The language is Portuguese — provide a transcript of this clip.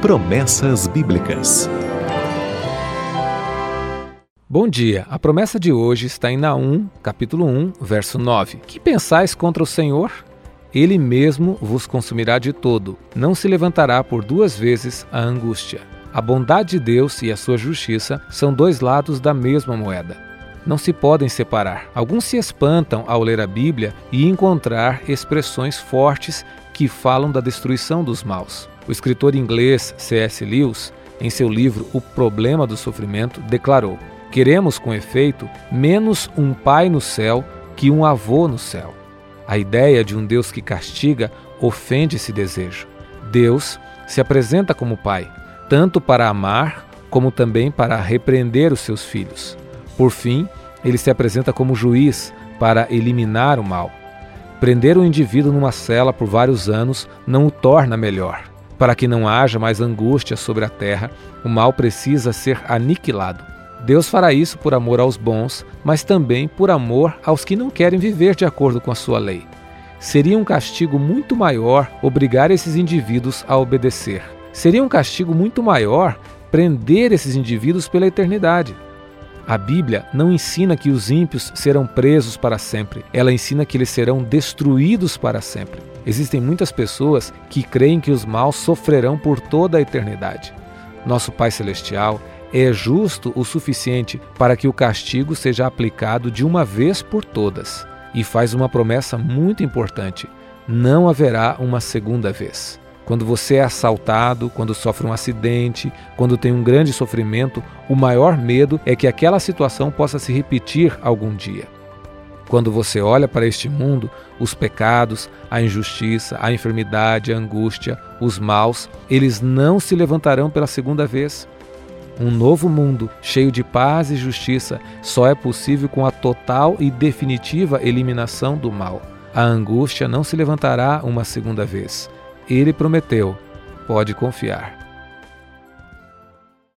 Promessas Bíblicas. Bom dia. A promessa de hoje está em Naum, capítulo 1, verso 9. Que pensais contra o Senhor? Ele mesmo vos consumirá de todo. Não se levantará por duas vezes a angústia. A bondade de Deus e a sua justiça são dois lados da mesma moeda. Não se podem separar. Alguns se espantam ao ler a Bíblia e encontrar expressões fortes que falam da destruição dos maus. O escritor inglês C.S. Lewis, em seu livro O Problema do Sofrimento, declarou: Queremos, com efeito, menos um pai no céu que um avô no céu. A ideia de um Deus que castiga ofende esse desejo. Deus se apresenta como pai, tanto para amar como também para repreender os seus filhos. Por fim, ele se apresenta como juiz para eliminar o mal. Prender um indivíduo numa cela por vários anos não o torna melhor. Para que não haja mais angústia sobre a terra, o mal precisa ser aniquilado. Deus fará isso por amor aos bons, mas também por amor aos que não querem viver de acordo com a sua lei. Seria um castigo muito maior obrigar esses indivíduos a obedecer. Seria um castigo muito maior prender esses indivíduos pela eternidade. A Bíblia não ensina que os ímpios serão presos para sempre, ela ensina que eles serão destruídos para sempre. Existem muitas pessoas que creem que os maus sofrerão por toda a eternidade. Nosso Pai Celestial é justo o suficiente para que o castigo seja aplicado de uma vez por todas e faz uma promessa muito importante: não haverá uma segunda vez. Quando você é assaltado, quando sofre um acidente, quando tem um grande sofrimento, o maior medo é que aquela situação possa se repetir algum dia. Quando você olha para este mundo, os pecados, a injustiça, a enfermidade, a angústia, os maus, eles não se levantarão pela segunda vez. Um novo mundo, cheio de paz e justiça, só é possível com a total e definitiva eliminação do mal. A angústia não se levantará uma segunda vez. Ele prometeu, pode confiar.